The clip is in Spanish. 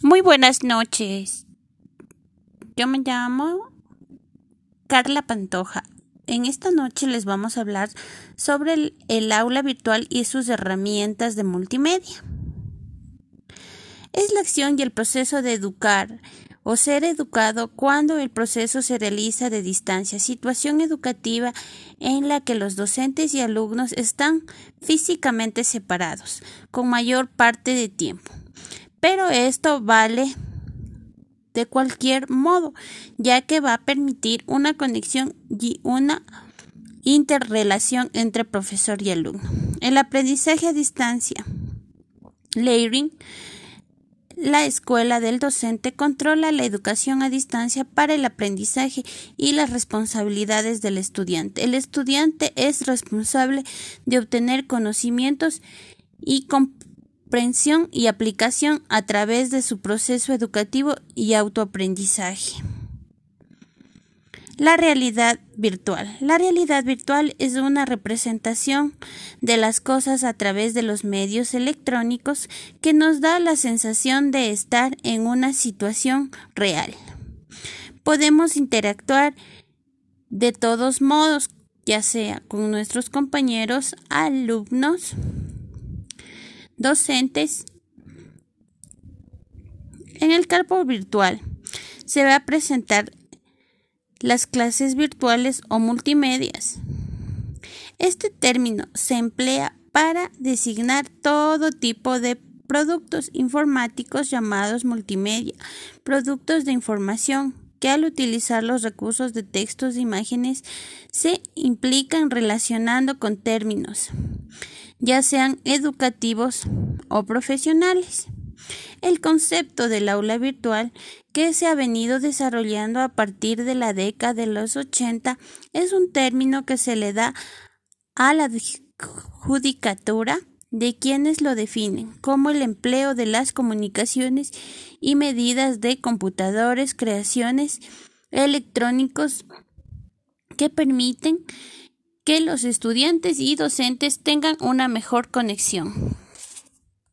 Muy buenas noches. Yo me llamo Carla Pantoja. En esta noche les vamos a hablar sobre el, aula virtual y sus herramientas de multimedia. Es la acción y el proceso de educar o ser educado cuando el proceso se realiza de distancia, situación educativa en la que los docentes y alumnos están físicamente separados, con mayor parte de tiempo. Pero esto vale de cualquier modo, ya que va a permitir una conexión y una interrelación entre profesor y alumno. El aprendizaje a distancia. Learning la escuela del docente controla la educación a distancia para el aprendizaje y las responsabilidades del estudiante. El estudiante es responsable de obtener conocimientos y comprensión y aplicación a través de su proceso educativo y autoaprendizaje. La realidad virtual. La realidad virtual es una representación de las cosas a través de los medios electrónicos que nos da la sensación de estar en una situación real. Podemos interactuar de todos modos, ya sea con nuestros compañeros, alumnos, docentes. En el campo virtual se va a presentar las clases virtuales o multimedias. Este término se emplea para designar todo tipo de productos informáticos llamados multimedia, productos de información que al utilizar los recursos de textos e imágenes se implican relacionando con términos, ya sean educativos o profesionales. El concepto del aula virtual que se ha venido desarrollando a partir de la década de los 80 es un término que se le da a la judicatura de quienes lo definen, como el empleo de las comunicaciones y medidas de computadores, creaciones electrónicos que permiten que los estudiantes y docentes tengan una mejor conexión.